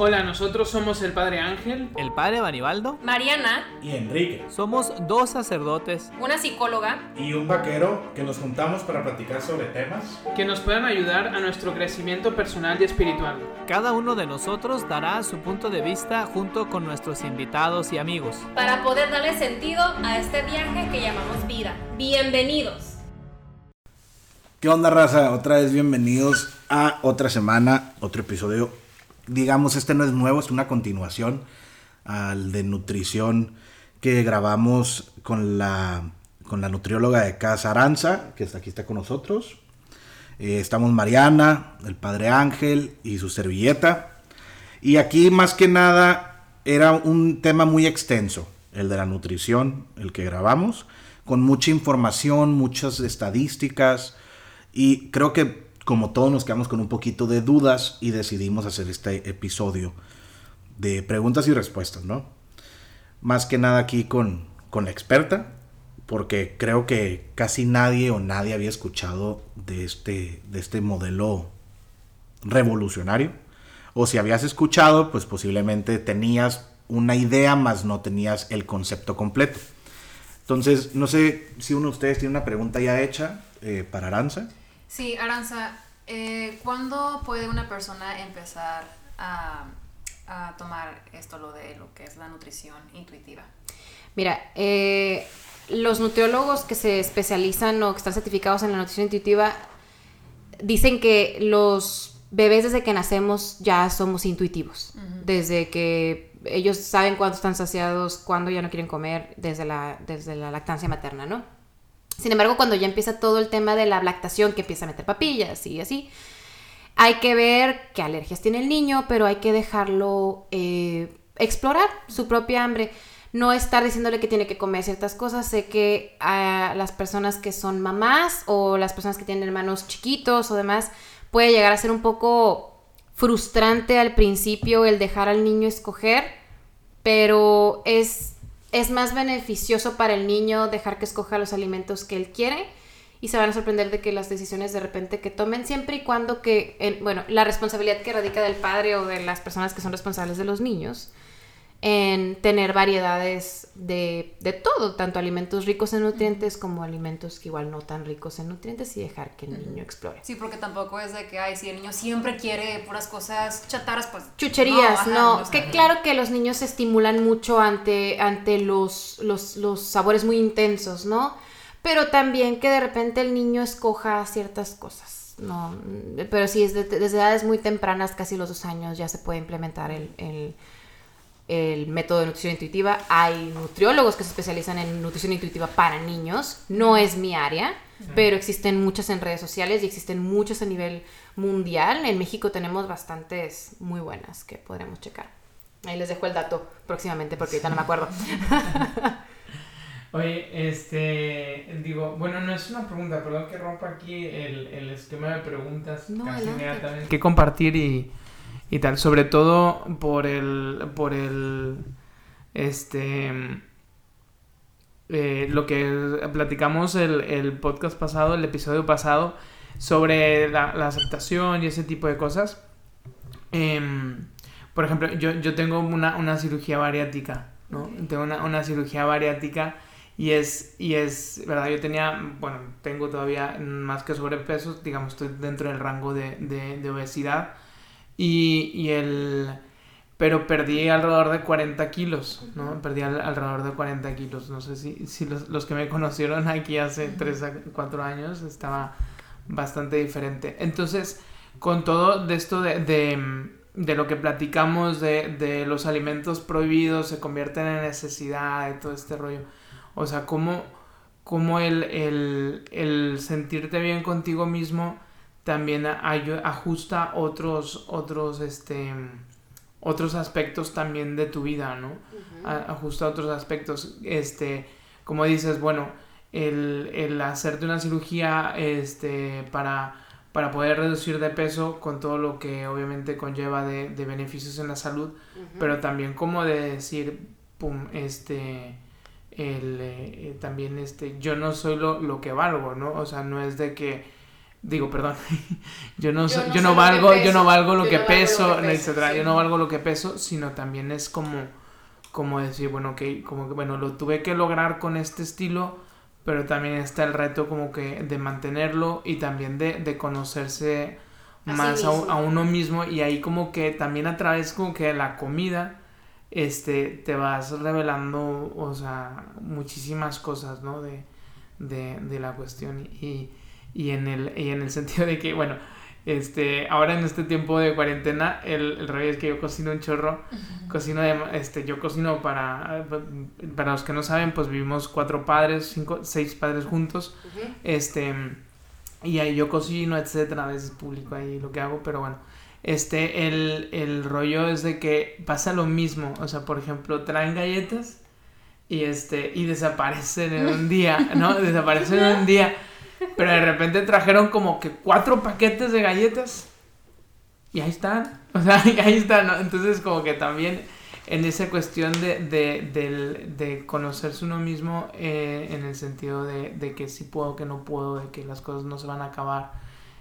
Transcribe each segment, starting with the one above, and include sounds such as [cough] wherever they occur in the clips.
Hola, nosotros somos el Padre Ángel, el Padre Banibaldo, Mariana y Enrique. Somos dos sacerdotes, una psicóloga y un vaquero que nos juntamos para platicar sobre temas que nos puedan ayudar a nuestro crecimiento personal y espiritual. Cada uno de nosotros dará su punto de vista junto con nuestros invitados y amigos para poder darle sentido a este viaje que llamamos vida. Bienvenidos. ¿Qué onda, raza? Otra vez bienvenidos a otra semana, otro episodio digamos, este no es nuevo, es una continuación al de nutrición que grabamos con la, con la nutrióloga de Casa Aranza, que está aquí está con nosotros. Eh, estamos Mariana, el padre Ángel y su servilleta. Y aquí más que nada era un tema muy extenso, el de la nutrición, el que grabamos, con mucha información, muchas estadísticas. Y creo que como todos nos quedamos con un poquito de dudas y decidimos hacer este episodio de preguntas y respuestas, ¿no? Más que nada aquí con, con la experta, porque creo que casi nadie o nadie había escuchado de este, de este modelo revolucionario. O si habías escuchado, pues posiblemente tenías una idea, más no tenías el concepto completo. Entonces, no sé si uno de ustedes tiene una pregunta ya hecha eh, para Aranza. Sí, Aranza, eh, ¿cuándo puede una persona empezar a, tomar esto, lo de lo que es la nutrición intuitiva? Mira, eh, los nutriólogos que se especializan o que están certificados en la nutrición intuitiva dicen que los bebés desde que nacemos ya somos intuitivos. Desde que ellos saben cuándo están saciados, cuándo ya no quieren comer, desde la, desde la lactancia materna, ¿no? Sin embargo, cuando ya empieza todo el tema de la lactación, que empieza a meter papillas y así, hay que ver qué alergias tiene el niño, pero hay que dejarlo eh, explorar su propia hambre. No estar diciéndole que tiene que comer ciertas cosas. Sé que a las personas que son mamás o las personas que tienen hermanos chiquitos o demás, puede llegar a ser un poco frustrante al principio el dejar al niño escoger, pero es es más beneficioso para el niño dejar que escoja los alimentos que él quiere y se van a sorprender de que las decisiones de repente que tomen siempre y cuando que, bueno, la responsabilidad que radica del padre o de las personas que son responsables de los niños en tener variedades de, de, todo, tanto alimentos ricos en nutrientes como alimentos que igual no tan ricos en nutrientes y dejar que el niño explore. Sí, porque tampoco es de que, ay, si el niño siempre quiere puras cosas chatarras, pues... Chucherías, no. que claro que los niños se estimulan mucho ante, ante los, los, los sabores muy intensos, ¿no? Pero también que de repente el niño escoja ciertas cosas. No, pero sí, desde, desde edades muy tempranas, casi los dos años, ya se puede implementar el, el el método de nutrición intuitiva. Hay nutriólogos que se especializan en nutrición intuitiva para niños. No es mi área, pero existen muchas en redes sociales y existen muchas a nivel mundial. En México tenemos bastantes muy buenas que podremos checar. Ahí les dejo el dato próximamente porque ahorita no me acuerdo. [laughs] Oye, este, digo, bueno, no es una pregunta, perdón que rompa aquí el, el esquema de preguntas. No, casi Que compartir y y tal, sobre todo por el, por el, este, eh, lo que platicamos el, el, podcast pasado, el episodio pasado, sobre la, aceptación y ese tipo de cosas. Em, por ejemplo, yo, yo tengo una, una, cirugía bariátrica, ¿no? Tengo una, una, cirugía bariátrica y es, y es, ¿verdad? Yo tenía, bueno, tengo todavía más que sobrepeso, digamos, estoy dentro del rango de, de, de obesidad y, y el... Pero perdí alrededor de 40 kilos, ¿no? Perdí alrededor de 40 kilos. No sé si, si los, los, que me conocieron aquí hace 3 a 4 años estaba bastante diferente. Entonces, con todo de esto de, de, de lo que platicamos de, de, los alimentos prohibidos se convierten en necesidad y todo este rollo. O sea, cómo, cómo el, el, el sentirte bien contigo mismo también ajusta otros, otros, este, otros aspectos también de tu vida, ¿no? Ajusta otros aspectos, este, como dices, bueno, el, hacerte una cirugía, este, para, para poder reducir de peso con todo lo que obviamente conlleva de, beneficios en la salud, pero también como de decir, pum, este, el, eh, también este, yo no soy lo, lo que valgo, ¿no? O sea, no es de que digo, perdón, [laughs] yo no, Yo no yo que valgo, yo peso, no valgo lo yo que no valgo lo peso, que peso, etcétera, yo no valgo lo que peso, sino también es como, como decir, bueno, ok, como que, bueno, lo tuve que lograr con este estilo, pero también está el reto como que de mantenerlo y también de, de conocerse más a, a uno mismo y ahí como que también a través como que de la comida, este, te vas revelando, o sea, muchísimas cosas, ¿no? De, de, de la cuestión y, y, en el, y en el [laughs] sentido de que, bueno, este, ahora en este tiempo de cuarentena, el, el rollo es que yo cocino un chorro, cocino de, este, yo cocino para, para los que no saben, pues vivimos cuatro padres, cinco, seis padres juntos, este, y ahí yo cocino, etcétera, a veces publico ahí lo que hago, pero bueno, este, el, el rollo es de que pasa lo mismo, o sea, por ejemplo, traen galletas y este, y desaparecen en un día, ¿no? [laughs] Desaparecen en un día, pero de repente trajeron como que cuatro paquetes de galletas y ahí están, [laughs] o sea, y ahí están, ¿no? Entonces como que también en esa cuestión de, de, de conocerse uno mismo eh, en el sentido de, de que sí puedo, que no puedo, de que las cosas no se van a acabar,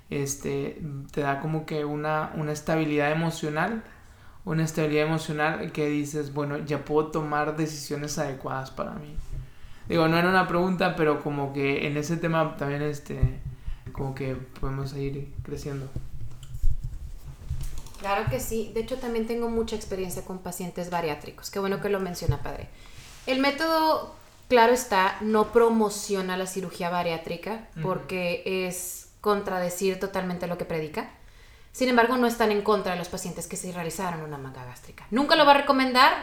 este, te da como que una, una estabilidad emocional, una estabilidad emocional que dices, bueno, ya puedo tomar decisiones adecuadas para mí. Digo, no era una pregunta, pero como que en ese tema también, este, como que podemos seguir creciendo. Claro que sí. De hecho, también tengo mucha experiencia con pacientes bariátricos. Qué bueno que lo menciona, padre. El método, claro está, no promociona la cirugía bariátrica porque es contradecir totalmente lo que predica. Sin embargo, no están en contra de los pacientes que se realizaron una manga gástrica. Nunca lo va a recomendar,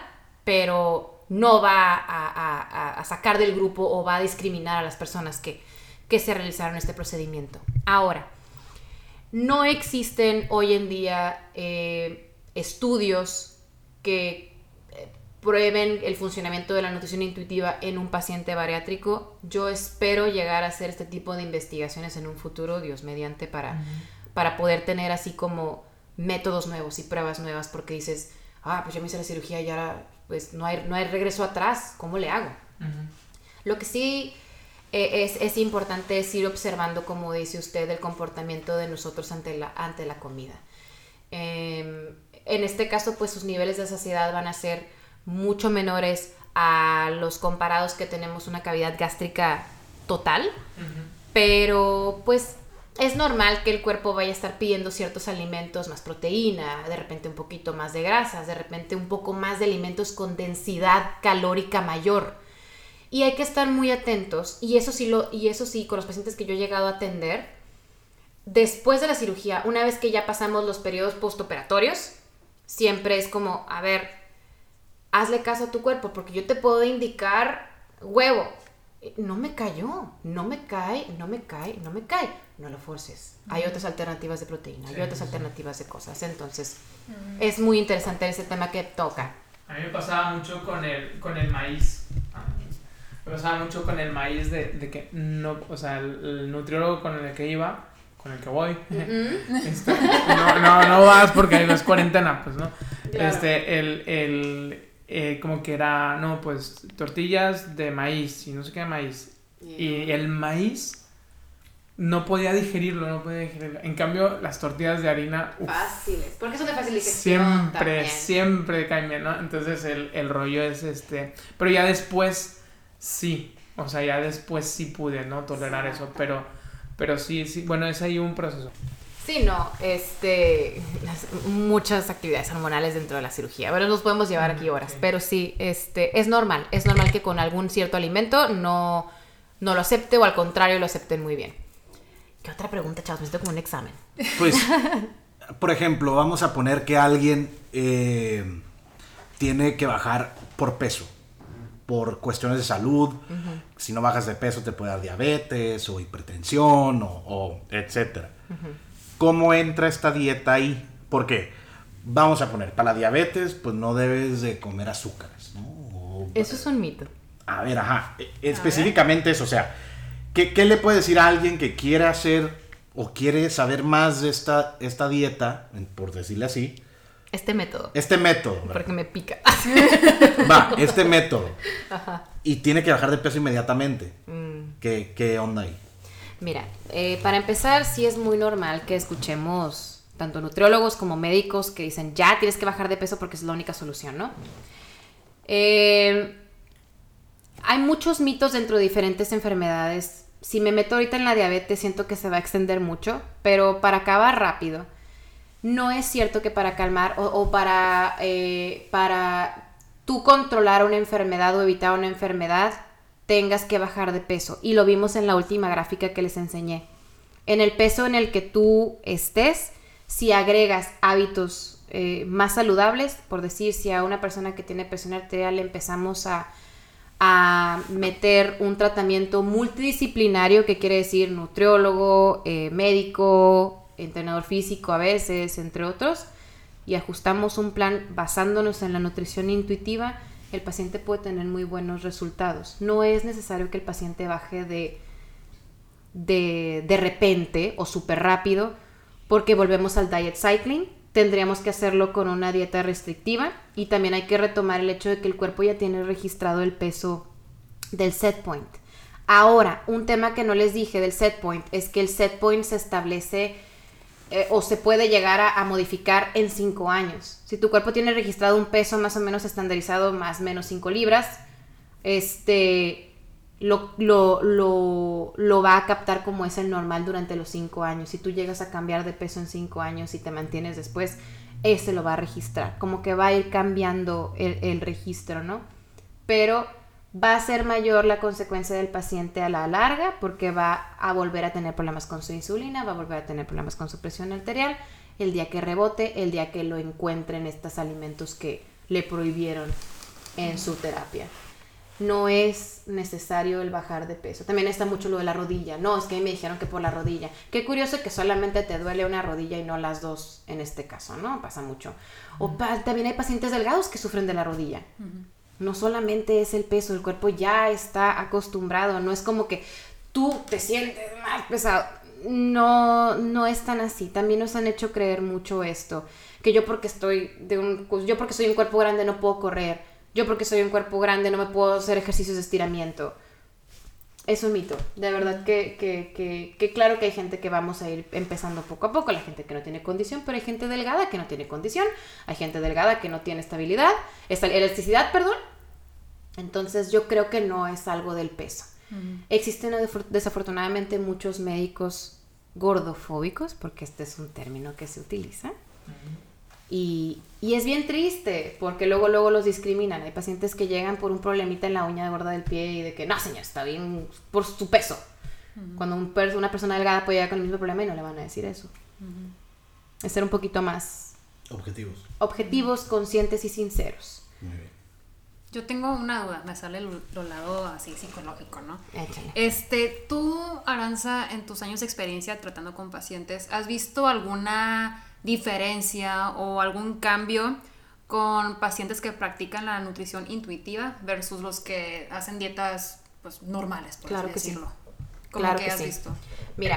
pero no va a, a- a- a sacar del grupo o va a discriminar a las personas que, que se realizaron este procedimiento. Ahora, no existen hoy en día eh, estudios que eh, prueben el funcionamiento de la nutrición intuitiva en un paciente bariátrico. Yo espero llegar a hacer este tipo de investigaciones en un futuro, Dios mediante, para, para poder tener así como métodos nuevos y pruebas nuevas, porque dices, ah, pues ya me hice la cirugía y ahora pues no hay, no hay regreso atrás, ¿cómo le hago? Lo que sí eh, es, es importante es ir observando, como dice usted, el comportamiento de nosotros ante la, ante la comida. Eh, en este caso, pues sus niveles de saciedad van a ser mucho menores a los comparados que tenemos una cavidad gástrica total, pero pues es normal que el cuerpo vaya a estar pidiendo ciertos alimentos, más proteína, de repente un poquito más de grasas, de repente un poco más de alimentos con densidad calórica mayor. Y hay que estar muy atentos, y eso sí, lo, y eso sí con los pacientes que yo he llegado a atender, después de la cirugía, una vez que ya pasamos los periodos postoperatorios, siempre es como, a ver, hazle caso a tu cuerpo, porque yo te puedo indicar huevo. No me cayó, no me cae, no me cae, no me cae. No lo forces. Hay otras alternativas de proteína, hay otras sí. alternativas de cosas. Entonces, es muy interesante ese tema que toca. A mí me pasaba mucho con el, con el maíz. Me pasaba mucho con el maíz de, de que no, o sea, el, el nutriólogo con el que iba, con el que voy, [laughs] este, no, no, no vas porque hay las cuarentena, pues, ¿no? Claro. Este, el, el, eh, como que era, no, pues, tortillas de maíz y no sé qué de maíz. Y el maíz no podía digerirlo, no podía digerirlo. En cambio, las tortillas de harina, uf, Fáciles. Porque son de fácil digestión siempre, también. siempre caen bien, ¿no? Entonces el, el rollo es este. Pero ya después sí. O sea, ya después sí pude, ¿no? Tolerar eso. Pero, pero sí, sí. Bueno, es ahí un proceso. Sí, no, este, muchas actividades hormonales dentro de la cirugía. Bueno, nos podemos llevar aquí horas, ok. pero sí, este, es normal, es normal que con algún cierto alimento no, no lo acepte o al contrario lo acepten muy bien. ¿Qué otra pregunta, chavos? Me siento como un examen. Pues, [laughs] por ejemplo, vamos a poner que alguien eh, tiene que bajar por peso, por cuestiones de salud. Si no bajas de peso te puede dar diabetes o hipertensión o, o etcétera. ¿Cómo entra esta dieta ahí? Porque vamos a poner, para la diabetes, pues no debes de comer azúcares, ¿no? O- Eso es un mito. a ver, ajá. e- Específicamente eso, o sea, ¿qué, qué le puede decir a alguien que quiere hacer o quiere saber más de esta, esta dieta, por decirle así? Este método, Este método, ¿verdad? porque me pica. [laughs] Va, este método. Y tiene que bajar de peso inmediatamente. Mm. ¿Qué, qué onda ahí? Mira, eh, para empezar, sí es muy normal que escuchemos tanto nutriólogos como médicos que dicen, ya tienes que bajar de peso porque es la única solución, ¿no? Eh, hay muchos mitos dentro de diferentes enfermedades. Si me meto ahorita en la diabetes, siento que se va a extender mucho, pero para acabar rápido, no es cierto que para calmar o, para, eh, para tú controlar una enfermedad o evitar una enfermedad, tengas que bajar de peso. Y lo vimos en la última gráfica que les enseñé. En el peso en el que tú estés, si agregas hábitos eh, más saludables, por decir, si a una persona que tiene presión arterial empezamos a, a meter un tratamiento multidisciplinario, que quiere decir nutriólogo, eh, médico, entrenador físico a veces, entre otros, y ajustamos un plan basándonos en la nutrición intuitiva, el paciente puede tener muy buenos resultados. No es necesario que el paciente baje de, de, de repente o súper rápido, porque volvemos al diet cycling. Tendríamos que hacerlo con una dieta restrictiva y también hay que retomar el hecho de que el cuerpo ya tiene registrado el peso del set point. Ahora, un tema que no les dije del set point es que el set point se establece eh, o se puede llegar a, modificar en 5 años. Si tu cuerpo tiene registrado un peso más o menos estandarizado, más o menos 5 libras, este, lo, lo, lo, lo va a captar como es el normal durante los 5 años. Si tú llegas a cambiar de peso en 5 años y te mantienes después, ese lo va a registrar. Como que va a ir cambiando el registro, ¿no? Pero va a ser mayor la consecuencia del paciente a la larga porque va a volver a tener problemas con su insulina, va a volver a tener problemas con su presión arterial el día que rebote, el día que lo encuentren estos alimentos que le prohibieron en su terapia. No es necesario el bajar de peso. También está mucho lo de la rodilla. No, es que me dijeron que por la rodilla. Qué curioso que solamente te duele una rodilla y no las dos en este caso, ¿no? Pasa mucho. O también hay pacientes delgados que sufren de la rodilla. Uh no solamente es el peso, el cuerpo ya está acostumbrado, no es como que tú te sientes más pesado. No, no es tan así. También nos han hecho creer mucho esto, que yo porque estoy de un yo porque soy un cuerpo grande no puedo correr, yo porque soy un cuerpo grande no me puedo hacer ejercicios de estiramiento. Es un mito, de verdad que, que, que, que claro que hay gente que vamos a ir empezando poco a poco, la gente que no tiene condición, pero hay gente delgada que no tiene condición, hay gente delgada que no tiene estabilidad, esta, elasticidad, perdón, entonces yo creo que no es algo del peso. Uh -huh. Existen desafortunadamente muchos médicos gordofóbicos, porque este es un término que se utiliza. Uh -huh. Y, y, es bien triste, porque luego, luego los discriminan. Hay pacientes que llegan por un problemita en la uña de gorda del pie y de que, no, señor, está bien por su peso. Uh -huh. Cuando un una persona delgada puede llegar con el mismo problema y no le van a decir eso. Es ser un poquito más... Objetivos. Objetivos, conscientes y sinceros. Muy bien. Yo tengo una duda, me sale el, el lado así psicológico, ¿no? Échale. Este, tú, Aranza, en tus años de experiencia tratando con pacientes, ¿has visto alguna diferencia o algún cambio con pacientes que practican la nutrición intuitiva versus los que hacen dietas pues normales, por claro así que decirlo? Sí. ¿Cómo claro que, que has sí. visto? Mira,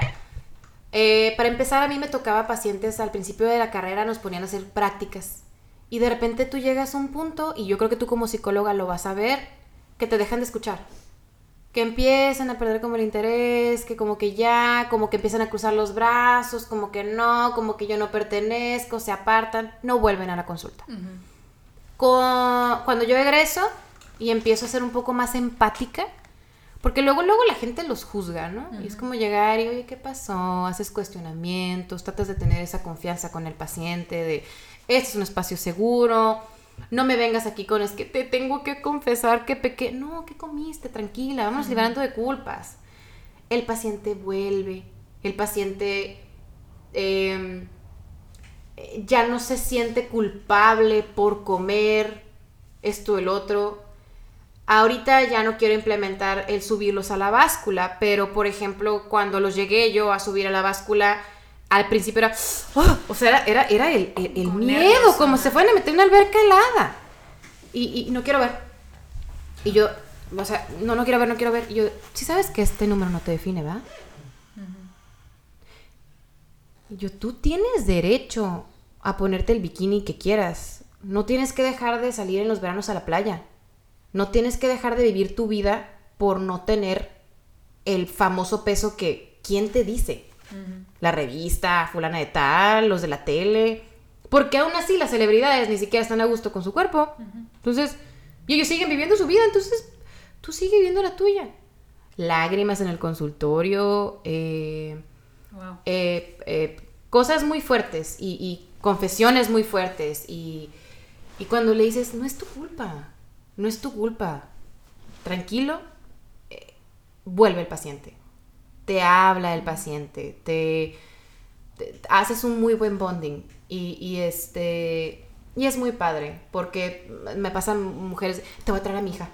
eh, para empezar a mí me tocaba pacientes al principio de la carrera nos ponían a hacer prácticas y de repente tú llegas a un punto, y yo creo que tú como psicóloga lo vas a ver, que te dejan de escuchar. Que empiezan a perder como el interés, que como que ya, como que empiezan a cruzar los brazos, como que no, como que yo no pertenezco, se apartan, no vuelven a la consulta. Uh -huh. Con, cuando yo egreso y empiezo a ser un poco más empática, porque luego, luego la gente los juzga, ¿no? Uh -huh. Y es como llegar y, oye, ¿qué pasó? Haces cuestionamientos, tratas de tener esa confianza con el paciente, de este es un espacio seguro, no me vengas aquí con es que te tengo que confesar que pequé. No, ¿qué comiste? Tranquila, vamos liberando de culpas. El paciente vuelve, el paciente eh, ya no se siente culpable por comer esto, el otro. Ahorita ya no quiero implementar el subirlos a la báscula, pero por ejemplo, cuando los llegué yo a subir a la báscula, al principio era, oh, o sea, era, era, el, el, el miedo, nervios, como se fueron a meter en una alberca helada. Y, y, no quiero ver. Y yo, o sea, no, no quiero ver, no quiero ver. Y yo, si ¿sí sabes que este número no te define, ¿verdad? Uh -huh. Y yo, tú tienes derecho a ponerte el bikini que quieras. No tienes que dejar de salir en los veranos a la playa. No tienes que dejar de vivir tu vida por no tener el famoso peso que ¿quién te dice? La revista, fulana de tal, los de la tele. Porque aún así las celebridades ni siquiera están a gusto con su cuerpo. Entonces, y ellos siguen viviendo su vida, entonces tú sigue viviendo la tuya. Lágrimas en el consultorio, eh, Wow. eh, eh, cosas muy fuertes y, y confesiones muy fuertes y, y cuando le dices, no es tu culpa, no es tu culpa, tranquilo, vuelve el paciente, te habla el paciente, te, te- haces un muy buen bonding y, y este y es muy padre porque me pasan mujeres, te voy a traer a mi hija,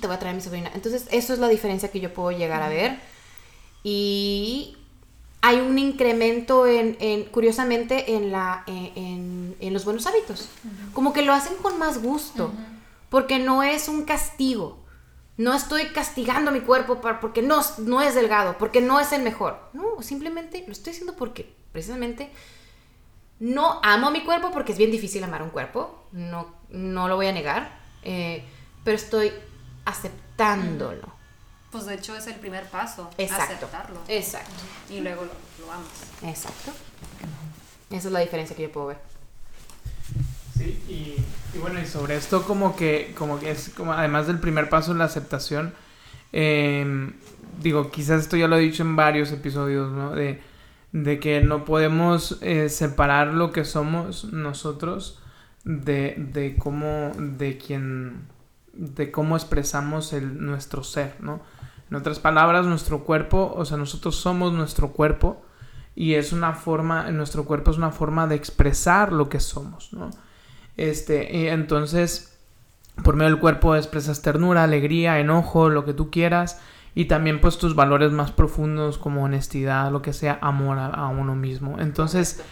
te voy a traer a mi sobrina, entonces eso es la diferencia que yo puedo llegar a ver. Y hay un incremento en, en- curiosamente en la en, en- en los buenos hábitos. Como que lo hacen con más gusto porque no es un castigo no estoy castigando mi cuerpo para- porque no, no es delgado porque no es el mejor no simplemente lo estoy haciendo porque precisamente no amo mi cuerpo porque es bien difícil amar un cuerpo no no lo voy a negar eh, pero estoy aceptándolo Pues de hecho es el primer paso, Exacto. aceptarlo. exacto Y luego lo, lo amas. Exacto. Esa es la diferencia que yo puedo ver. Y, bueno, y sobre esto como que, como que es como además del primer paso la aceptación, eh, digo, quizás esto ya lo he dicho en varios episodios, ¿no? De, de que no podemos eh, separar lo que somos nosotros de, de cómo, de quien, de cómo expresamos el, nuestro ser, ¿no? En otras palabras, nuestro cuerpo, o sea, nosotros somos nuestro cuerpo y es una forma, nuestro cuerpo es una forma de expresar lo que somos, ¿no? Este, y entonces, por medio del cuerpo expresas ternura, alegría, enojo, lo que tú quieras, y también pues tus valores más profundos como honestidad, lo que sea, amor a, uno mismo. Entonces,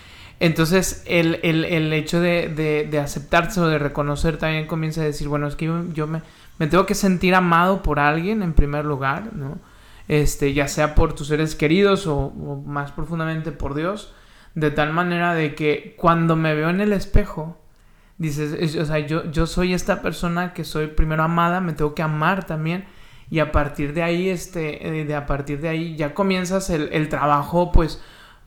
entonces el, el- el hecho de, de, aceptarse o de reconocer también comienza a decir, bueno, es que yo, yo me, me tengo que sentir amado por alguien en primer lugar, ¿no? Este, ya sea por tus seres queridos o, o más profundamente por Dios, de tal manera de que cuando me veo en el espejo, dices, es- o sea, yo, yo soy esta persona que soy primero amada, me tengo que amar también. Y a partir de ahí, este, eh, de a partir de ahí ya comienzas el, el trabajo, pues,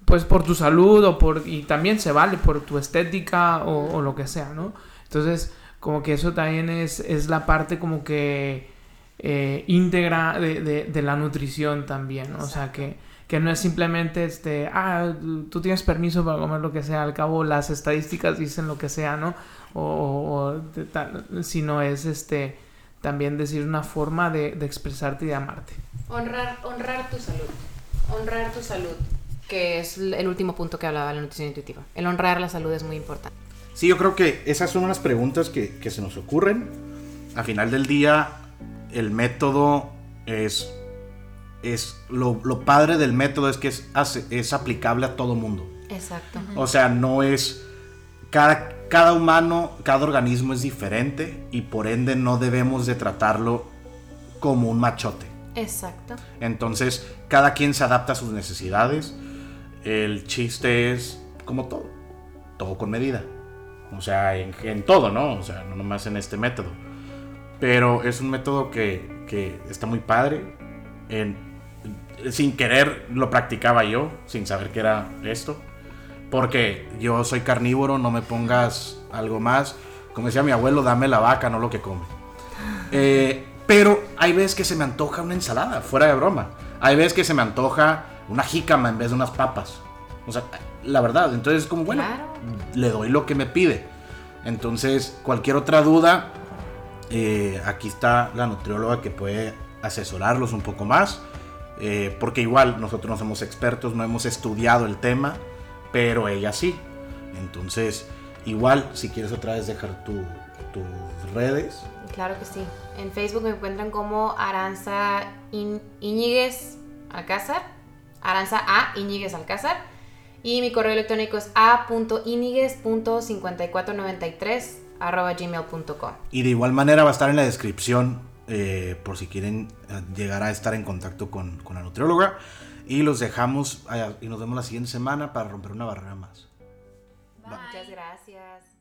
pues por tu salud o por, y también se vale por tu estética o, lo que sea, ¿no? Entonces, como que eso también es, es la parte como que eh, íntegra de, de- la nutrición también. O sea, que, que no es simplemente, este, ah, tú tienes permiso para comer lo que sea, al cabo las estadísticas dicen lo que sea, ¿no? O, o- o de tal- sino es, este, también decir una forma de, de expresarte y de amarte. Honrar, honrar tu salud. Honrar tu salud. Que es el último punto que hablaba la nutrición intuitiva. El honrar la salud es muy importante. Sí, yo creo que esas son unas preguntas que, que se nos ocurren. Al final del día, el método es. Es lo, lo padre del método es que es, hace- es aplicable a todo mundo. Exacto. O sea, no es. Cada, cada humano, cada organismo es diferente y por ende no debemos de tratarlo como un machote. Exacto. Entonces, cada quien se adapta a sus necesidades. El chiste es como todo, todo con medida. O sea, en, en todo, ¿no? O sea, no nomás en este método. Pero es un método que, que está muy padre. En- sin querer lo practicaba yo, sin saber qué era esto. Porque yo soy carnívoro, no me pongas algo más. Como decía mi abuelo, dame la vaca, no lo que come. Eh, pero hay veces que se me antoja una ensalada, fuera de broma. Hay veces que se me antoja una jícama en vez de unas papas. O sea, la verdad. Entonces es como, bueno, Claro. le doy lo que me pide. Entonces, cualquier otra duda, eh, aquí está la nutrióloga que puede asesorarlos un poco más. Eh, porque igual nosotros no somos expertos, no hemos estudiado el tema, pero ella sí. Entonces, igual, si quieres otra vez dejar tu- tus redes. Claro que sí. En Facebook me encuentran como Aranza Iñiguez Alcázar. Aranza A Iñiguez Alcázar. Y mi correo electrónico es a.iniguez.5493 arroba gmail.com. Y de igual manera va a estar en la descripción eh, por si quieren eh, llegar a estar en contacto con, con la nutrióloga. Y los dejamos eh, y nos vemos la siguiente semana para romper una barrera más. Muchas gracias.